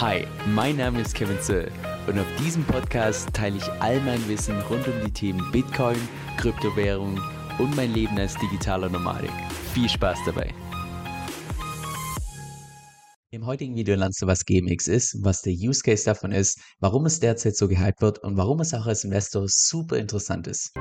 Hi, mein Name ist Kevin Zöll und auf diesem Podcast teile ich all mein Wissen rund um die Themen Bitcoin, Kryptowährung und mein Leben als digitaler Nomadik. Viel Spaß dabei! Im heutigen Video lernst du, was GMX ist, was der Use Case davon ist, warum es derzeit so gehypt wird und warum es auch als Investor super interessant ist.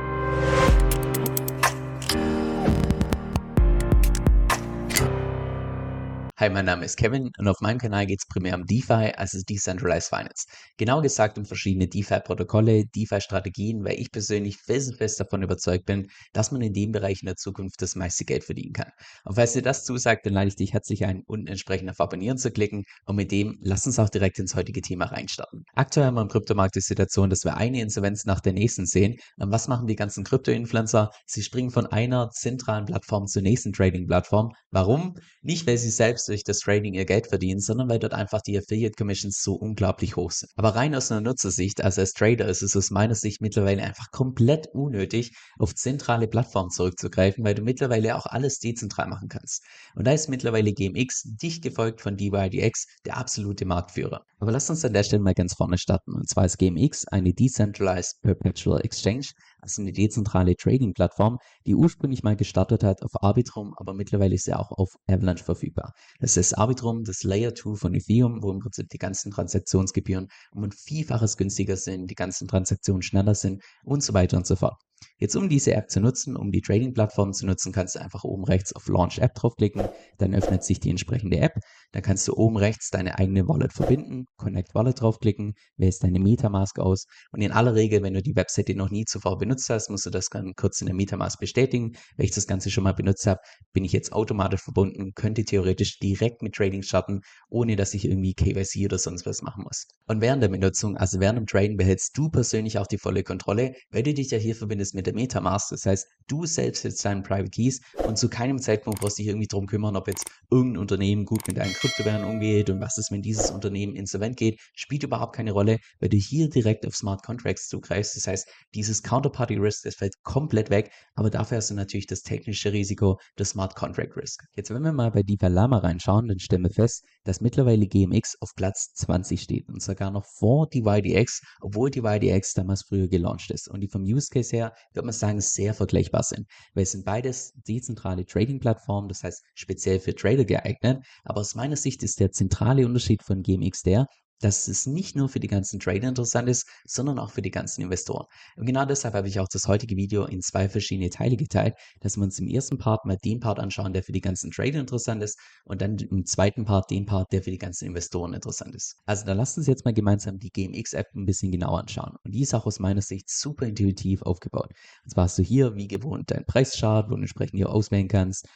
Hi, mein Name ist Kevin und auf meinem Kanal geht es primär um DeFi, also Decentralized Finance. Genau gesagt um verschiedene DeFi-Protokolle, DeFi-Strategien, weil ich persönlich felsenfest davon überzeugt bin, dass man in dem Bereich in der Zukunft das meiste Geld verdienen kann. Und falls dir das zusagt, dann lade ich dich herzlich ein, unten entsprechend auf Abonnieren zu klicken und mit dem lass uns auch direkt ins heutige Thema reinstarten. Aktuell haben wir im Kryptomarkt die Situation, dass wir eine Insolvenz nach der nächsten sehen. Und was machen die ganzen Krypto-Influencer? Sie springen von einer zentralen Plattform zur nächsten Trading-Plattform. Warum? Nicht, weil sie selbst durch das Trading ihr Geld verdienen, sondern weil dort einfach die Affiliate Commissions so unglaublich hoch sind. Aber rein aus einer Nutzersicht, also als Trader, ist es aus meiner Sicht mittlerweile einfach komplett unnötig, auf zentrale Plattformen zurückzugreifen, weil du mittlerweile auch alles dezentral machen kannst. Und da ist mittlerweile GMX dicht gefolgt von DYDX der absolute Marktführer. Aber lass uns an der Stelle mal ganz vorne starten. Und zwar ist GMX eine Decentralized Perpetual Exchange, also eine dezentrale Trading-Plattform, die ursprünglich mal gestartet hat auf Arbitrum, aber mittlerweile ist sie auch auf Avalanche verfügbar. Das ist Arbitrum, das Layer 2 von Ethereum, wo im Prinzip die ganzen Transaktionsgebühren um ein Vielfaches günstiger sind, die ganzen Transaktionen schneller sind und so weiter und so fort. Jetzt, um diese App zu nutzen, um die Trading-Plattform zu nutzen, kannst du einfach oben rechts auf Launch App draufklicken. Dann öffnet sich die entsprechende App. Dann kannst du oben rechts deine eigene Wallet verbinden, Connect Wallet draufklicken, wählst deine Metamask aus. Und in aller Regel, wenn du die Webseite noch nie zuvor benutzt hast, musst du das dann kurz in der Metamask bestätigen. Wenn ich das Ganze schon mal benutzt habe, bin ich jetzt automatisch verbunden, könnte theoretisch direkt mit Trading starten, ohne dass ich irgendwie KYC oder sonst was machen muss. Und während der Benutzung, also während dem Trading, behältst du persönlich auch die volle Kontrolle, weil du dich ja hier verbindest ist mit der Metamask. Das heißt, du selbst setzt deinen Private Keys und zu keinem Zeitpunkt brauchst du dich irgendwie darum kümmern, ob jetzt irgendein Unternehmen gut mit deinen Kryptowährungen umgeht und was ist, wenn dieses Unternehmen insolvent geht, spielt überhaupt keine Rolle, weil du hier direkt auf Smart Contracts zugreifst. Das heißt, dieses Counterparty Risk, das fällt komplett weg, aber dafür hast du natürlich das technische Risiko des Smart Contract Risk. Jetzt, wenn wir mal bei DeFi Lama reinschauen, dann stellen wir fest, dass mittlerweile GMX auf Platz 20 steht und sogar noch vor DYDX, obwohl DYDX damals früher gelauncht ist. Und die vom Use Case her würde man sagen, sehr vergleichbar sind. Weil es sind beides dezentrale Trading-Plattformen, das heißt speziell für Trader geeignet. Aber aus meiner Sicht ist der zentrale Unterschied von GMX der, dass es nicht nur für die ganzen Trader interessant ist, sondern auch für die ganzen Investoren. Und genau deshalb habe ich auch das heutige Video in zwei verschiedene Teile geteilt, dass wir uns im ersten Part mal den Part anschauen, der für die ganzen Trader interessant ist und dann im zweiten Part den Part, der für die ganzen Investoren interessant ist. Also da lasst uns jetzt mal gemeinsam die GMX-App ein bisschen genauer anschauen. Und die ist auch aus meiner Sicht super intuitiv aufgebaut. Und zwar hast du hier wie gewohnt deinen Preischart, wo du entsprechend hier auswählen kannst,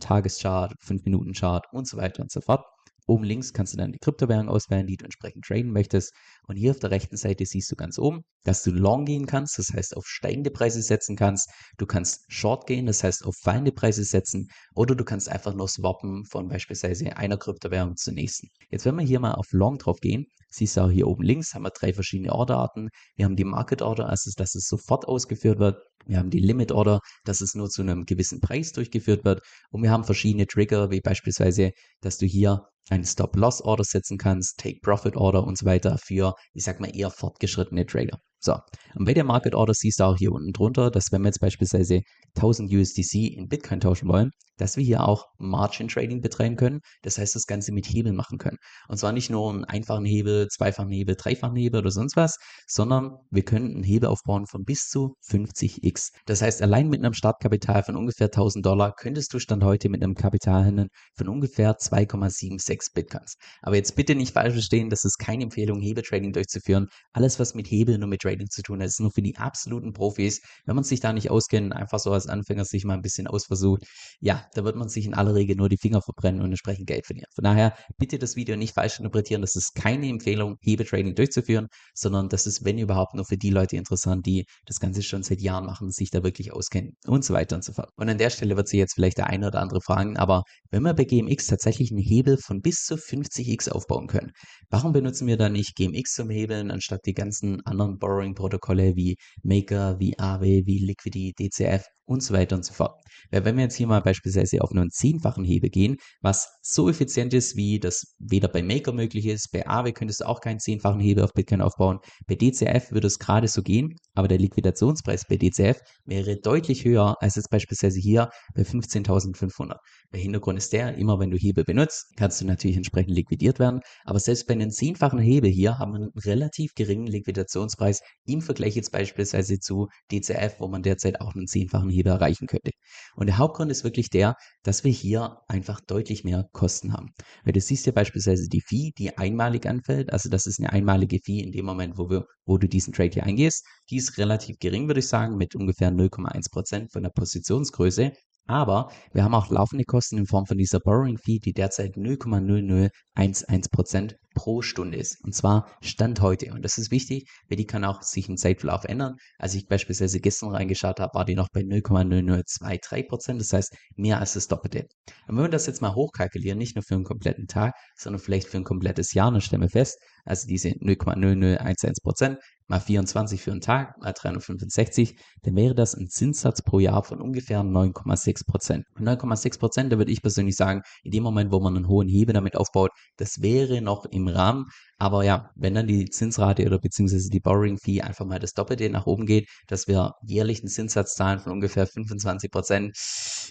Tageschart, 5-Minuten-Chart und so weiter und so fort. Oben links kannst du dann die Kryptowährung auswählen, die du entsprechend traden möchtest. Und hier auf der rechten Seite siehst du ganz oben, dass du long gehen kannst, das heißt auf steigende Preise setzen kannst. Du kannst short gehen, das heißt auf fallende Preise setzen. Oder du kannst einfach nur swappen von beispielsweise einer Kryptowährung zur nächsten. Jetzt, wenn wir hier mal auf long drauf gehen, siehst du auch hier oben links, haben wir drei verschiedene Orderarten. Wir haben die Market Order, also dass es sofort ausgeführt wird. Wir haben die Limit Order, dass es nur zu einem gewissen Preis durchgeführt wird. Und wir haben verschiedene Trigger, wie beispielsweise, dass du hier eine Stop-Loss-Order setzen kannst, Take-Profit-Order und so weiter für, ich sag mal, eher fortgeschrittene Trader. So, und bei der Market Order siehst du auch hier unten drunter, dass wenn wir jetzt beispielsweise 1000 USDC in Bitcoin tauschen wollen, dass wir hier auch Margin Trading betreiben können. Das heißt, das Ganze mit Hebeln machen können. Und zwar nicht nur einen einfachen Hebel, zweifachen Hebel, dreifachen Hebel oder sonst was, sondern wir können einen Hebel aufbauen von bis zu 50x. Das heißt, allein mit einem Startkapital von ungefähr 1000 Dollar könntest du Stand heute mit einem Kapital von ungefähr 2,76 Bitcoins. Aber jetzt bitte nicht falsch verstehen, das ist keine Empfehlung, Hebeltrading durchzuführen. Alles, was mit Hebeln und mit Trading zu tun hat, ist nur für die absoluten Profis. Wenn man sich da nicht auskennt, einfach so als Anfänger sich mal ein bisschen ausversucht, ja, da wird man sich in aller Regel nur die Finger verbrennen und entsprechend Geld verlieren. Von daher bitte das Video nicht falsch interpretieren. Das ist keine Empfehlung, Hebetrading durchzuführen, sondern das ist, wenn überhaupt, nur für die Leute interessant, die das Ganze schon seit Jahren machen, sich da wirklich auskennen und so weiter und so fort. Und an der Stelle wird sich jetzt vielleicht der eine oder andere fragen, aber wenn wir bei GMX tatsächlich einen Hebel von bis zu 50x aufbauen können, warum benutzen wir da nicht GMX zum Hebeln, anstatt die ganzen anderen Borrow Borrowing-Protokolle wie Maker, wie Aave, wie Liquidity, DCF und so weiter und so fort. Weil wenn wir jetzt hier mal beispielsweise beispielsweise auf einen zehnfachen Hebel gehen, was so effizient ist, wie das weder bei Maker möglich ist, bei Aave könntest du auch keinen zehnfachen Hebel auf Bitcoin aufbauen, bei DCF würde es gerade so gehen, aber der Liquidationspreis bei DCF wäre deutlich höher als jetzt beispielsweise hier bei 15.500. Der Hintergrund ist der, immer wenn du Hebel benutzt, kannst du natürlich entsprechend liquidiert werden, aber selbst bei einem zehnfachen Hebel hier haben wir einen relativ geringen Liquidationspreis im Vergleich jetzt beispielsweise zu DCF, wo man derzeit auch einen zehnfachen Hebel erreichen könnte. Und der Hauptgrund ist wirklich der, dass wir hier einfach deutlich mehr Kosten haben. Weil du siehst ja beispielsweise die Fee, die einmalig anfällt, also das ist eine einmalige Fee in dem Moment, wo, wir, wo du diesen Trade hier eingehst, die ist relativ gering, würde ich sagen, mit ungefähr 0,1% von der Positionsgröße. Aber wir haben auch laufende Kosten in Form von dieser Borrowing Fee, die derzeit 0,0011% pro Stunde ist. Und zwar Stand heute. Und das ist wichtig, weil die kann auch sich im Zeitverlauf ändern. Als ich beispielsweise gestern reingeschaut habe, war die noch bei 0,0023%. Das heißt, mehr als das Doppelte. Und wenn wir das jetzt mal hochkalkulieren, nicht nur für einen kompletten Tag, sondern vielleicht für ein komplettes Jahr, dann stellen wir fest, also diese 0,0011% mal 24 für einen Tag, mal 365, dann wäre das ein Zinssatz pro Jahr von ungefähr 9,6 Prozent. 9,6 Prozent, da würde ich persönlich sagen, in dem Moment, wo man einen hohen Hebel damit aufbaut, das wäre noch im Rahmen. Aber ja, wenn dann die Zinsrate oder beziehungsweise die Borrowing Fee einfach mal das Doppelte nach oben geht, dass wir jährlich einen Zinssatz zahlen von ungefähr 25 Prozent,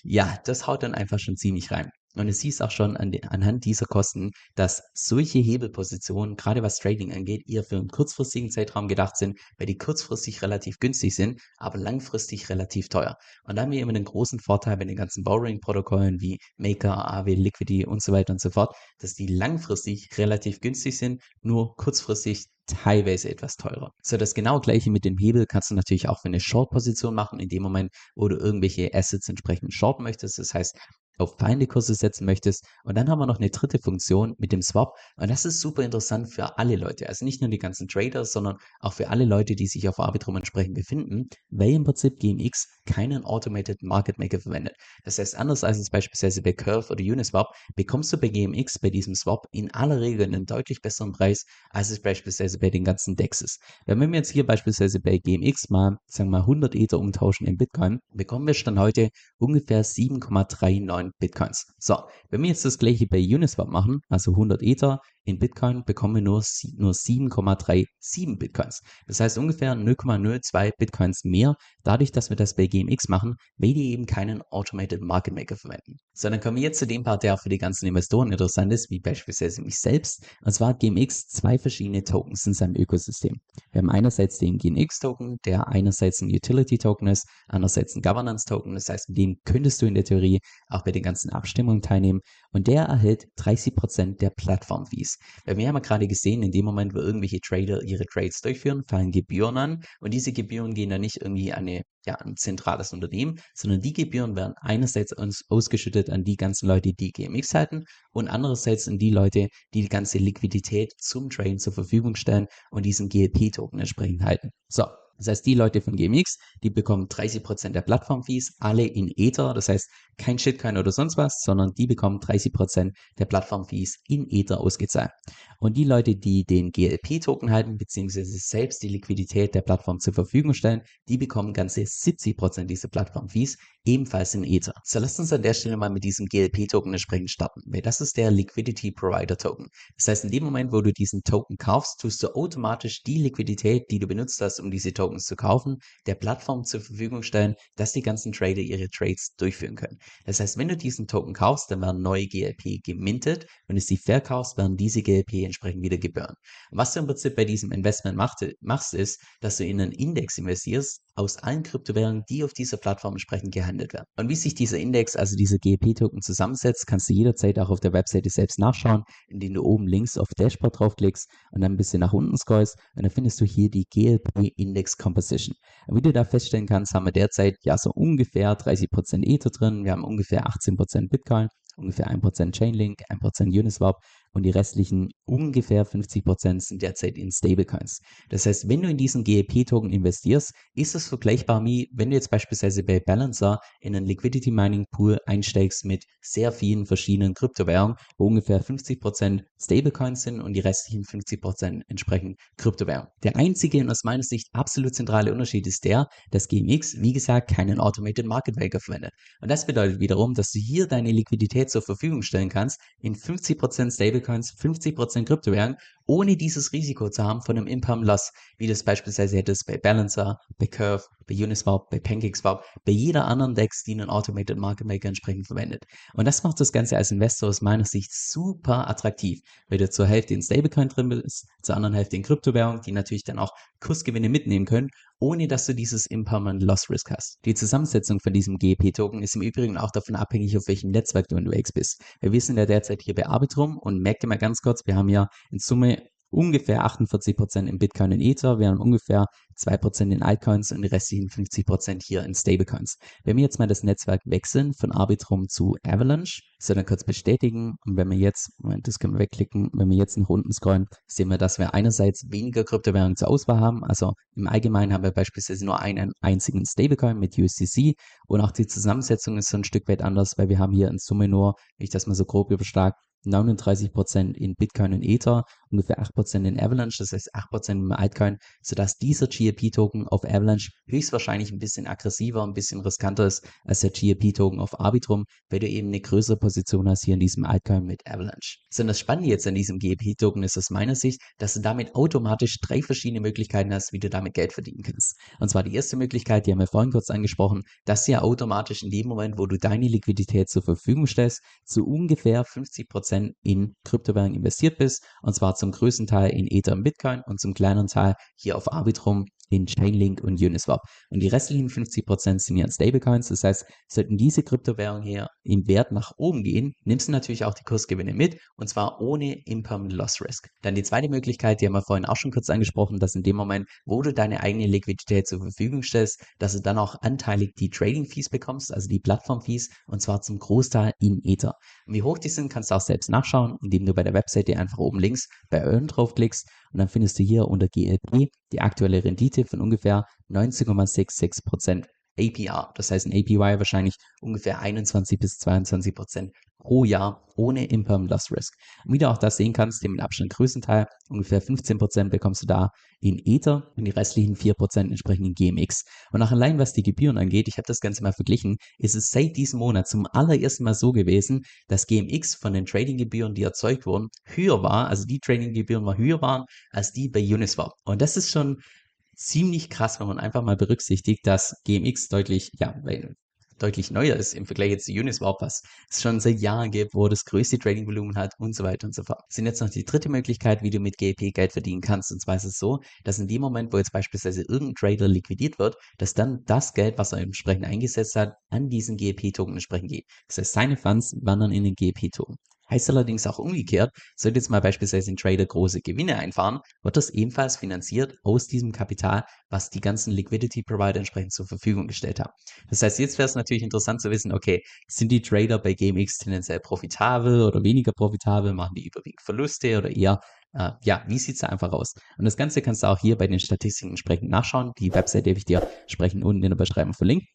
ja, das haut dann einfach schon ziemlich rein. Und es siehst auch schon an anhand dieser Kosten, dass solche Hebelpositionen, gerade was Trading angeht, eher für einen kurzfristigen Zeitraum gedacht sind, weil die kurzfristig relativ günstig sind, aber langfristig relativ teuer. Und da haben wir immer den großen Vorteil bei den ganzen Borrowing-Protokollen wie Maker, AW, Liquidity und so weiter und so fort, dass die langfristig relativ günstig sind, nur kurzfristig teilweise etwas teurer. So, das genau gleiche mit dem Hebel kannst du natürlich auch für eine Short-Position machen, in dem Moment, wo du irgendwelche Assets entsprechend short möchtest. Das heißt, auf Feinde-Kurse setzen möchtest. Und dann haben wir noch eine dritte Funktion mit dem Swap. Und das ist super interessant für alle Leute. Also nicht nur die ganzen Traders, sondern auch für alle Leute, die sich auf Arbitrum entsprechend befinden, weil im Prinzip GMX keinen Automated Market Maker verwendet. Das heißt, anders als es beispielsweise bei Curve oder Uniswap, bekommst du bei GMX bei diesem Swap in aller Regel einen deutlich besseren Preis, als es beispielsweise bei den ganzen DEXs. Wenn wir jetzt hier beispielsweise bei GMX mal, sagen wir mal 100 Ether umtauschen in Bitcoin, bekommen wir dann heute ungefähr 7,39 Bitcoins. So, wenn wir jetzt das gleiche bei Uniswap machen, also 100 Ether in Bitcoin bekommen wir nur, nur 7,37 Bitcoins. Das heißt ungefähr 0,02 Bitcoins mehr, dadurch, dass wir das bei GMX machen, weil die eben keinen Automated Market Maker verwenden. So, dann kommen wir jetzt zu dem Part, der auch für die ganzen Investoren interessant ist, wie beispielsweise mich selbst. Und zwar hat GMX zwei verschiedene Tokens in seinem Ökosystem. Wir haben einerseits den GNX-Token, der einerseits ein Utility-Token ist, andererseits ein Governance-Token. Das heißt, mit dem könntest du in der Theorie auch bei den ganzen Abstimmungen teilnehmen. Und der erhält 30% der Plattform-Fees. Weil wir haben ja gerade gesehen, in dem Moment, wo irgendwelche Trader ihre Trades durchführen, fallen Gebühren an und diese Gebühren gehen dann nicht irgendwie an eine ja, ein zentrales Unternehmen, sondern die Gebühren werden einerseits uns ausgeschüttet an die ganzen Leute, die GMX halten und andererseits an die Leute, die die ganze Liquidität zum Traden zur Verfügung stellen und diesen GLP-Token entsprechend halten. So, das heißt, die Leute von GMX, die bekommen 30% der Plattform-Fees, alle in Ether. Das heißt, kein Shitcoin oder sonst was, sondern die bekommen 30% der Plattform-Fees in Ether ausgezahlt. Und die Leute, die den GLP-Token halten, beziehungsweise selbst die Liquidität der Plattform zur Verfügung stellen, die bekommen ganze 70% dieser Plattform-Fees, ebenfalls in Ether. So lasst uns an der Stelle mal mit diesem GLP-Token entsprechend starten, weil das ist der Liquidity Provider Token. Das heißt, in dem Moment, wo du diesen Token kaufst, tust du automatisch die Liquidität, die du benutzt hast, um diese Tokens zu kaufen, der Plattform zur Verfügung stellen, dass die ganzen Trader ihre Trades durchführen können. Das heißt, wenn du diesen Token kaufst, dann werden neue GLP gemintet. Wenn du sie verkaufst, werden diese GLP entsprechend wieder gebühren. was du im Prinzip bei diesem Investment macht, machst, ist, dass du in einen Index investierst aus allen Kryptowährungen, die auf dieser Plattform entsprechend gehandelt werden. Und wie sich dieser Index, also dieser GLP-Token zusammensetzt, kannst du jederzeit auch auf der Webseite selbst nachschauen, indem du oben links auf Dashboard draufklickst und dann ein bisschen nach unten scrollst und dann findest du hier die GLP Index Composition. Und wie du da feststellen kannst, haben wir derzeit ja so ungefähr 30% Ether drin, wir haben ungefähr 18% Bitcoin ungefähr 1% Chainlink, 1% Uniswap und die restlichen ungefähr 50% sind derzeit in Stablecoins. Das heißt, wenn du in diesen GEP-Token investierst, ist es vergleichbar wie wenn du jetzt beispielsweise bei Balancer in einen Liquidity Mining Pool einsteigst mit sehr vielen verschiedenen Kryptowährungen, wo ungefähr 50% Stablecoins sind und die restlichen 50% entsprechend Kryptowährungen. Der einzige und aus meiner Sicht absolut zentrale Unterschied ist der, dass GMX, wie gesagt, keinen Automated Market Maker verwendet. Und das bedeutet wiederum, dass du hier deine Liquidität zur Verfügung stellen kannst in 50% Stablecoins, 50% Kryptowährungen ohne dieses Risiko zu haben von einem Imperm Loss, wie das beispielsweise hättest bei Balancer, bei Curve, bei Uniswap, bei PancakeSwap, bei jeder anderen Dex, die einen Automated Market Maker entsprechend verwendet. Und das macht das Ganze als Investor aus meiner Sicht super attraktiv, weil du zur Hälfte in Stablecoin drin bist, zur anderen Hälfte in Kryptowährung, die natürlich dann auch Kursgewinne mitnehmen können, ohne dass du dieses Impermanent Loss Risk hast. Die Zusammensetzung von diesem GEP-Token ist im Übrigen auch davon abhängig, auf welchem Netzwerk du unterwegs bist. Wir sind ja derzeit hier bei Arbitrum und merkt dir mal ganz kurz, wir haben ja in Summe ungefähr 48% in Bitcoin und Ether, wir haben ungefähr 2% in Altcoins und die restlichen 50% hier in Stablecoins. Wenn wir jetzt mal das Netzwerk wechseln von Arbitrum zu Avalanche, so dann kurz bestätigen und wenn wir jetzt, Moment, das können wir wegklicken, wenn wir jetzt nach unten scrollen, sehen wir, dass wir einerseits weniger Kryptowährungen zur Auswahl haben, also im Allgemeinen haben wir beispielsweise nur einen einzigen Stablecoin mit USDC und auch die Zusammensetzung ist so ein Stück weit anders, weil wir haben hier in Summe nur, wenn ich das mal so grob überschlage, 39% in Bitcoin und Ether, ungefähr 8% in Avalanche, das heißt 8% im Altcoin, sodass dieser GEP-Token auf Avalanche höchstwahrscheinlich ein bisschen aggressiver, ein bisschen riskanter ist als der GEP-Token auf Arbitrum, weil du eben eine größere Position hast hier in diesem Altcoin mit Avalanche. So, und das Spannende jetzt an diesem GEP-Token ist aus meiner Sicht, dass du damit automatisch drei verschiedene Möglichkeiten hast, wie du damit Geld verdienen kannst. Und zwar die erste Möglichkeit, die haben wir vorhin kurz angesprochen, dass du ja automatisch in dem Moment, wo du deine Liquidität zur Verfügung stellst, zu ungefähr 50% in Kryptowährungen investiert bist, und zwar zum größten Teil in Ether und Bitcoin und zum kleineren Teil hier auf Arbitrum in Chainlink und Uniswap. Und die restlichen 50% sind ja in Stablecoins. Das heißt, sollten diese Kryptowährungen hier im Wert nach oben gehen, nimmst du natürlich auch die Kursgewinne mit und zwar ohne Impermanent Loss Risk. Dann die zweite Möglichkeit, die haben wir vorhin auch schon kurz angesprochen, dass in dem Moment, wo du deine eigene Liquidität zur Verfügung stellst, dass du dann auch anteilig die Trading Fees bekommst, also die Plattform Fees und zwar zum Großteil in Ether. Und wie hoch die sind, kannst du auch selbst nachschauen, indem du bei der Webseite einfach oben links bei Earn draufklickst und dann findest du hier unter GLP die aktuelle Rendite von ungefähr 19,66% APR. Das heißt ein APY wahrscheinlich ungefähr 21 bis 22 Prozent pro Jahr ohne Imperm Loss Risk. Und wie du auch das sehen kannst, dem Abstand größten Teil, ungefähr 15 Prozent bekommst du da in Ether und die restlichen 4 Prozent entsprechend in GMX. Und auch allein was die Gebühren angeht, ich habe das Ganze mal verglichen, ist es seit diesem Monat zum allerersten Mal so gewesen, dass GMX von den Tradinggebühren, die erzeugt wurden, höher war, also die Tradinggebühren mal höher waren als die bei Uniswap. Und das ist schon ziemlich krass, wenn man einfach mal berücksichtigt, dass GMX deutlich, ja, deutlich neuer ist im Vergleich jetzt zu Uniswap, was es schon seit Jahren gibt, wo das größte Trading-Volumen hat und so weiter und so fort. Sind jetzt noch die dritte Möglichkeit, wie du mit GEP Geld verdienen kannst. Und zwar ist es so, dass in dem Moment, wo jetzt beispielsweise irgendein Trader liquidiert wird, dass dann das Geld, was er entsprechend eingesetzt hat, an diesen GEP-Token entsprechend geht. Das heißt, seine Funds wandern in den GEP-Token. Heißt allerdings auch umgekehrt, sollte jetzt mal beispielsweise ein Trader große Gewinne einfahren, wird das ebenfalls finanziert aus diesem Kapital, was die ganzen Liquidity Provider entsprechend zur Verfügung gestellt haben. Das heißt, jetzt wäre es natürlich interessant zu wissen, okay, sind die Trader bei GameX tendenziell profitabel oder weniger profitabel, machen die überwiegend Verluste oder eher Uh, ja, wie sieht es da einfach aus? Und das Ganze kannst du auch hier bei den Statistiken entsprechend nachschauen. Die Website darf ich dir entsprechend unten in der Beschreibung verlinken.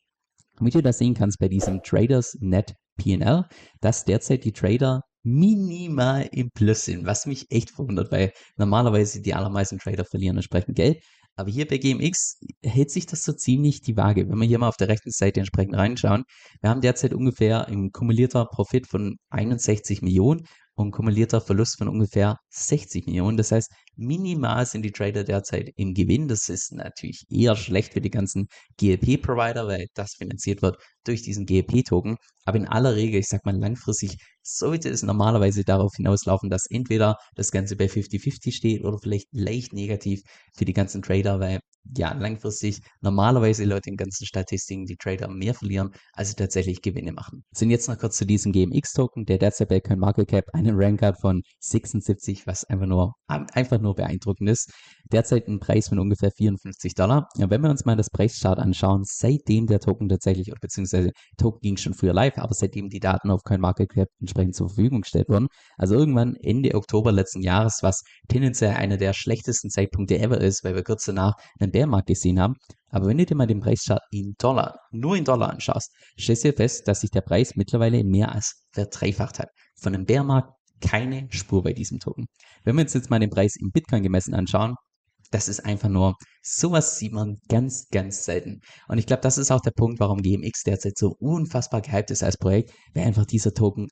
Und wie du das sehen kannst bei diesem Traders Net PL, dass derzeit die Trader minimal im Plus sind, was mich echt verwundert, weil normalerweise die allermeisten Trader verlieren entsprechend Geld. Aber hier bei GMX hält sich das so ziemlich die Waage. Wenn wir hier mal auf der rechten Seite entsprechend reinschauen, wir haben derzeit ungefähr ein kumulierter Profit von 61 Millionen und kumulierter Verlust von ungefähr 60 Millionen. Das heißt, minimal sind die Trader derzeit im Gewinn. Das ist natürlich eher schlecht für die ganzen GLP-Provider, weil das finanziert wird durch diesen GLP-Token. Aber in aller Regel, ich sag mal langfristig, sollte es normalerweise darauf hinauslaufen, dass entweder das Ganze bei 50-50 steht oder vielleicht leicht negativ für die ganzen Trader, weil ja, langfristig normalerweise laut den ganzen Statistiken die Trader mehr verlieren, als sie tatsächlich Gewinne machen. Sind jetzt noch kurz zu diesem GMX-Token, der derzeit bei CoinMarketCap einen Rank hat von 76, was einfach nur, einfach nur beeindruckend ist. Derzeit ein Preis von ungefähr 54 Dollar. Ja, wenn wir uns mal das Preischart anschauen, seitdem der Token tatsächlich, oder beziehungsweise Token ging schon früher live, aber seitdem die Daten auf CoinMarketCap entsprechend zur Verfügung gestellt wurden, also irgendwann Ende Oktober letzten Jahres, was tendenziell einer der schlechtesten Zeitpunkte ever ist, weil wir kurz danach einen Bärmarkt gesehen haben. Aber wenn du dir mal den Preischart in Dollar, nur in Dollar anschaust, stellst du fest, dass sich der Preis mittlerweile mehr als verdreifacht hat. Von einem Bärmarkt keine Spur bei diesem Token. Wenn wir uns jetzt mal den Preis in Bitcoin gemessen anschauen, das ist einfach nur, sowas sieht man ganz, ganz selten. Und ich glaube, das ist auch der Punkt, warum GMX derzeit so unfassbar gehypt ist als Projekt, weil einfach dieser Token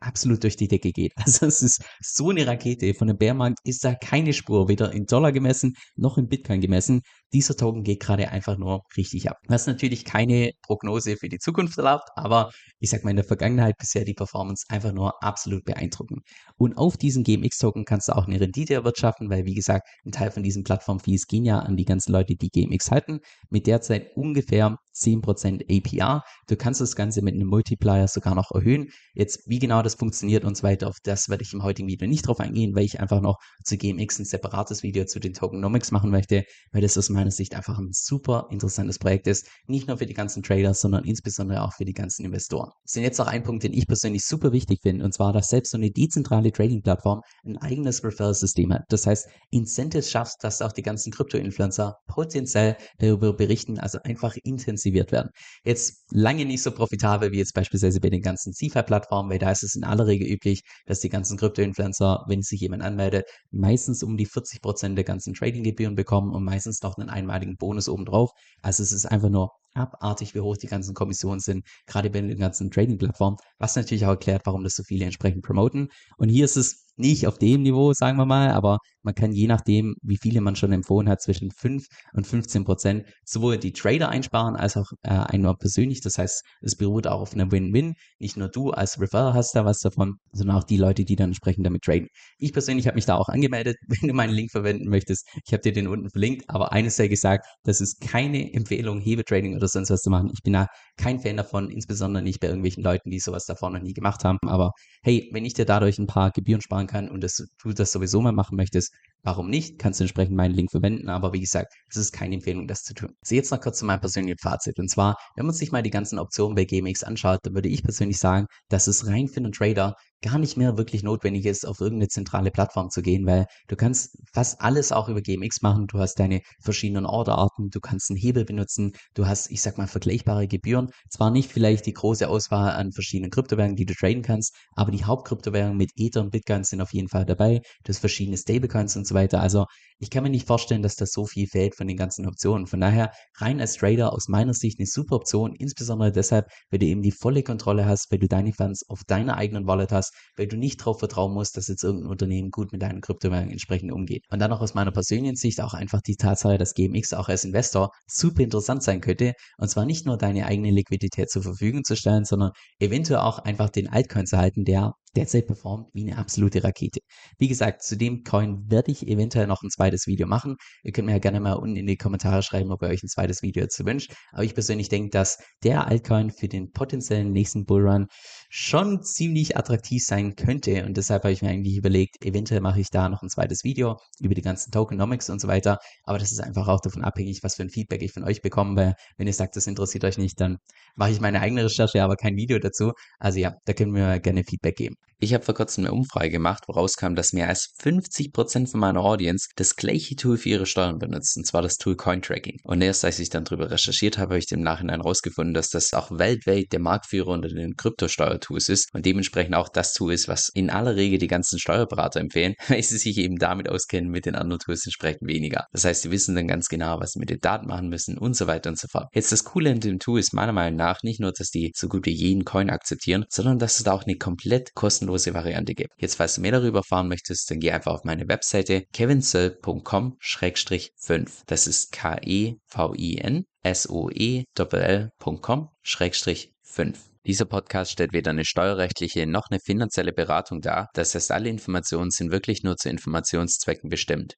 absolut durch die Decke geht. Also es ist so eine Rakete. Von dem Bärmarkt ist da keine Spur, weder in Dollar gemessen noch in Bitcoin gemessen. Dieser Token geht gerade einfach nur richtig ab. Was natürlich keine Prognose für die Zukunft erlaubt, aber ich sag mal in der Vergangenheit bisher die Performance einfach nur absolut beeindruckend. Und auf diesen GMX-Token kannst du auch eine Rendite erwirtschaften, weil wie gesagt, ein Teil von diesen Plattform-Fees gehen ja an die ganzen Leute, die GMX halten. Mit derzeit ungefähr 10% APR. Du kannst das Ganze mit einem Multiplier sogar noch erhöhen. Jetzt, wie genau das funktioniert und so weiter, auf das werde ich im heutigen Video nicht drauf eingehen, weil ich einfach noch zu GMX ein separates Video zu den Tokenomics machen möchte, weil das aus meiner Sicht einfach ein super interessantes Projekt ist. Nicht nur für die ganzen Trader, sondern insbesondere auch für die ganzen Investoren. Das sind jetzt noch ein Punkt, den ich persönlich super wichtig finde, und zwar, dass selbst so eine dezentrale Trading-Plattform ein eigenes Referral-System hat. Das heißt, Incentives schaffst, dass auch die ganzen Krypto-Influencer potenziell darüber berichten, also einfach intensiv aktiviert werden. Jetzt lange nicht so profitabel wie jetzt beispielsweise bei den ganzen CFI-Plattformen, weil da ist es in aller Regel üblich, dass die ganzen Krypto-Influencer, wenn sich jemand anmeldet, meistens um die 40% der ganzen Trading-Gebühren bekommen und meistens noch einen einmaligen Bonus obendrauf. Also es ist einfach nur abartig, wie hoch die ganzen Kommissionen sind, gerade bei den ganzen Trading-Plattformen, was natürlich auch erklärt, warum das so viele entsprechend promoten. Und hier ist es nicht auf dem Niveau, sagen wir mal, aber man kann je nachdem, wie viele man schon empfohlen hat, zwischen 5 und 15 Prozent sowohl die Trader einsparen als auch äh, einmal persönlich. Das heißt, es beruht auch auf einer Win-Win. Nicht nur du als Referrer hast da was davon, sondern auch die Leute, die dann entsprechend damit traden. Ich persönlich habe mich da auch angemeldet, wenn du meinen Link verwenden möchtest. Ich habe dir den unten verlinkt, aber eines sei gesagt, das ist keine Empfehlung, Hebetrading oder sonst was zu machen. Ich bin da kein Fan davon, insbesondere nicht bei irgendwelchen Leuten, die sowas davor noch nie gemacht haben. Aber hey, wenn ich dir dadurch ein paar Gebühren sparen kann und das, du das sowieso mal machen möchtest, warum nicht? Kannst du entsprechend meinen Link verwenden. Aber wie gesagt, es ist keine Empfehlung, das zu tun. So, jetzt noch kurz zu meinem persönlichen Fazit. Und zwar, wenn man sich mal die ganzen Optionen bei GameX anschaut, dann würde ich persönlich sagen, dass es rein für einen Trader gar nicht mehr wirklich notwendig ist, auf irgendeine zentrale Plattform zu gehen, weil du kannst fast alles auch über GMX machen. Du hast deine verschiedenen Orderarten, du kannst einen Hebel benutzen, du hast, ich sag mal, vergleichbare Gebühren. Zwar nicht vielleicht die große Auswahl an verschiedenen Kryptowährungen, die du traden kannst, aber die Hauptkryptowährungen mit Ether und Bitcoin sind auf jeden Fall dabei. Du hast verschiedene Stablecoins und so weiter. Also ich kann mir nicht vorstellen, dass das so viel fehlt von den ganzen Optionen. Von daher rein als Trader aus meiner Sicht eine super Option, insbesondere deshalb, weil du eben die volle Kontrolle hast, weil du deine Funds auf deiner eigenen Wallet hast, weil du nicht darauf vertrauen musst, dass jetzt irgendein Unternehmen gut mit deinen Kryptowährungen entsprechend umgeht. Und dann auch aus meiner persönlichen Sicht auch einfach die Tatsache, dass GMX auch als Investor super interessant sein könnte. Und zwar nicht nur deine eigene Liquidität zur Verfügung zu stellen, sondern eventuell auch einfach den Altcoin zu halten, der derzeit performt wie eine absolute Rakete. Wie gesagt, zu dem Coin werde ich eventuell noch ein zweites Video machen. Ihr könnt mir ja gerne mal unten in die Kommentare schreiben, ob ihr euch ein zweites Video dazu wünscht. Aber ich persönlich denke, dass der Altcoin für den potenziellen nächsten Bullrun schon ziemlich attraktiv sein könnte. Und deshalb habe ich mir eigentlich überlegt, eventuell mache ich da noch ein zweites Video über die ganzen Tokenomics und so weiter. Aber das ist einfach auch davon abhängig, was für ein Feedback ich von euch bekomme. Weil wenn ihr sagt, das interessiert euch nicht, dann mache ich meine eigene Recherche, aber kein Video dazu. Also ja, da können wir gerne Feedback geben. Ich habe vor kurzem eine Umfrage gemacht, woraus kam, dass mehr als 50% von meiner Audience das gleiche Tool für ihre Steuern benutzt, und zwar das Tool Cointracking. Und erst als ich dann darüber recherchiert habe, habe ich im Nachhinein herausgefunden, dass das auch weltweit der Marktführer unter den Kryptosteuertools ist und dementsprechend auch das Tool ist, was in aller Regel die ganzen Steuerberater empfehlen, weil sie sich eben damit auskennen, mit den anderen Tools entsprechend weniger. Das heißt, sie wissen dann ganz genau, was sie mit den Daten machen müssen und so weiter und so fort. Jetzt das Coole an dem Tool ist meiner Meinung nach nicht nur, dass die so gut wie jeden Coin akzeptieren, sondern dass es da auch eine komplett kostenlose kostenlose Variante gibt. Jetzt, falls du mehr darüber erfahren möchtest, dann geh einfach auf meine Webseite kevinsoe.com-5. Das ist K-E-V-I-N S-O-E-L.com-5. Dieser Podcast stellt weder eine steuerrechtliche noch eine finanzielle Beratung dar. Das heißt, alle Informationen sind wirklich nur zu Informationszwecken bestimmt.